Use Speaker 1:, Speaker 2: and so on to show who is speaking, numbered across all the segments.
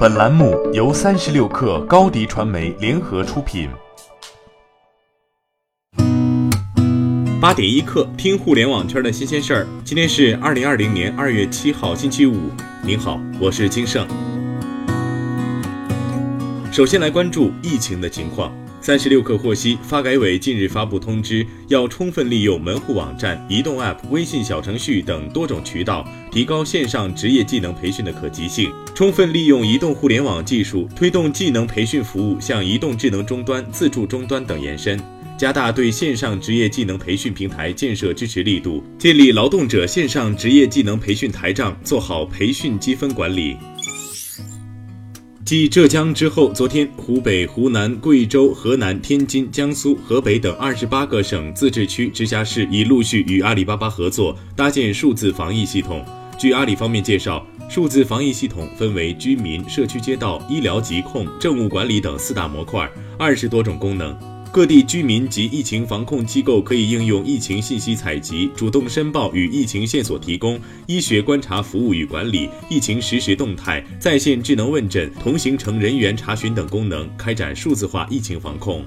Speaker 1: 本栏目由三十六氪高低传媒联合出品。
Speaker 2: 八点一刻，听互联网圈的新鲜事儿。今天是二零二零年二月七号，星期五。您好，我是金盛。首先来关注疫情的情况。三十六氪获悉，发改委近日发布通知，要充分利用门户网站、移动 App、微信小程序等多种渠道，提高线上职业技能培训的可及性，充分利用移动互联网技术，推动技能培训服务向移动智能终端、自助终端等延伸，加大对线上职业技能培训平台建设支持力度，建立劳动者线上职业技能培训台账，做好培训积分管理。继浙江之后，昨天湖北、湖南、贵州、河南、天津、江苏、河北等二十八个省、自治区、直辖市已陆续与阿里巴巴合作搭建数字防疫系统。据阿里方面介绍，数字防疫系统分为居民、社区街道、医疗疾控、政务管理等四大模块，二十多种功能。各地居民及疫情防控机构可以应用疫情信息采集、主动申报与疫情线索提供、医学观察服务与管理、疫情实时动态、在线智能问诊、同行程人员查询等功能，开展数字化疫情防控。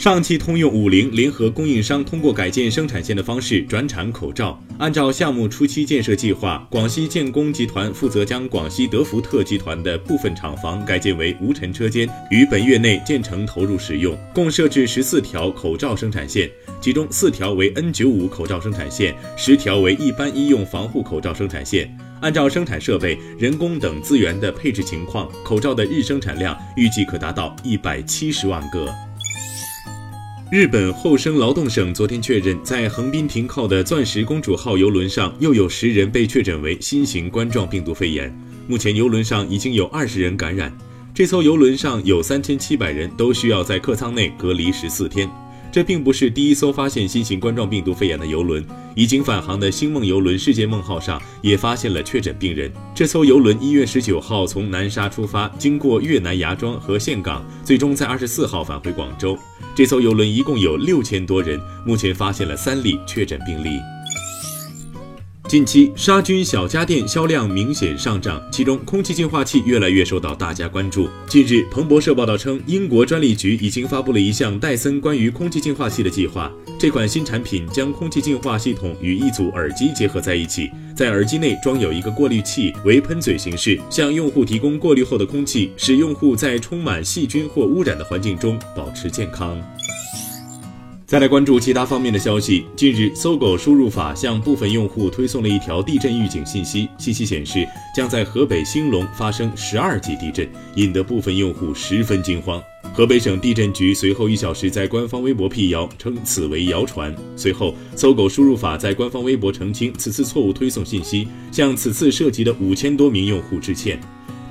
Speaker 2: 上汽通用五菱联合供应商通过改建生产线的方式转产口罩。按照项目初期建设计划，广西建工集团负责将广西德福特集团的部分厂房改建为无尘车间，于本月内建成投入使用。共设置十四条口罩生产线，其中四条为 N95 口罩生产线，十条为一般医用防护口罩生产线。按照生产设备、人工等资源的配置情况，口罩的日生产量预计可达到一百七十万个。日本厚生劳动省昨天确认，在横滨停靠的“钻石公主号”游轮上，又有十人被确诊为新型冠状病毒肺炎。目前，游轮上已经有二十人感染。这艘游轮上有三千七百人，都需要在客舱内隔离十四天。这并不是第一艘发现新型冠状病毒肺炎的游轮，已经返航的星梦游轮“世界梦号”上也发现了确诊病人。这艘游轮一月十九号从南沙出发，经过越南芽庄和岘港，最终在二十四号返回广州。这艘游轮一共有六千多人，目前发现了三例确诊病例。近期杀菌小家电销量明显上涨，其中空气净化器越来越受到大家关注。近日，彭博社报道称，英国专利局已经发布了一项戴森关于空气净化器的计划。这款新产品将空气净化系统与一组耳机结合在一起，在耳机内装有一个过滤器，为喷嘴形式，向用户提供过滤后的空气，使用户在充满细菌或污染的环境中保持健康。再来关注其他方面的消息。近日，搜狗输入法向部分用户推送了一条地震预警信息，信息显示将在河北兴隆发生十二级地震，引得部分用户十分惊慌。河北省地震局随后一小时在官方微博辟谣，称此为谣传。随后，搜狗输入法在官方微博澄清此次错误推送信息，向此次涉及的五千多名用户致歉。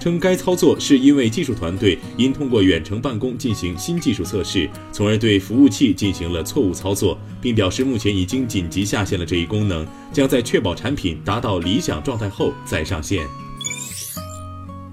Speaker 2: 称该操作是因为技术团队因通过远程办公进行新技术测试，从而对服务器进行了错误操作，并表示目前已经紧急下线了这一功能，将在确保产品达到理想状态后再上线。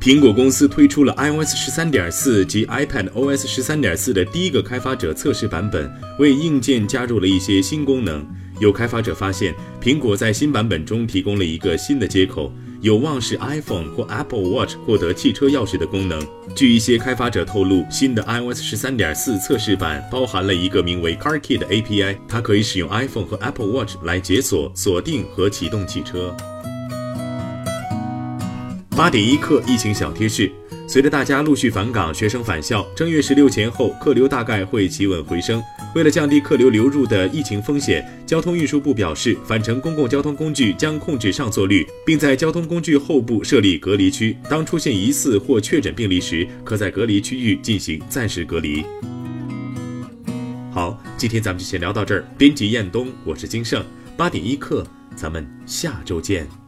Speaker 2: 苹果公司推出了 iOS 十三点四及 iPad OS 十三点四的第一个开发者测试版本，为硬件加入了一些新功能。有开发者发现，苹果在新版本中提供了一个新的接口。有望使 iPhone 或 Apple Watch 获得汽车钥匙的功能。据一些开发者透露，新的 iOS 十三点四测试版包含了一个名为 Car Key 的 API，它可以使用 iPhone 和 Apple Watch 来解锁、锁定和启动汽车。八点一刻，疫情小贴士。随着大家陆续返岗，学生返校，正月十六前后客流大概会企稳回升。为了降低客流流入的疫情风险，交通运输部表示，返程公共交通工具将控制上座率，并在交通工具后部设立隔离区。当出现疑似或确诊病例时，可在隔离区域进行暂时隔离。好，今天咱们就先聊到这儿。编辑：彦东，我是金盛，八点一刻，咱们下周见。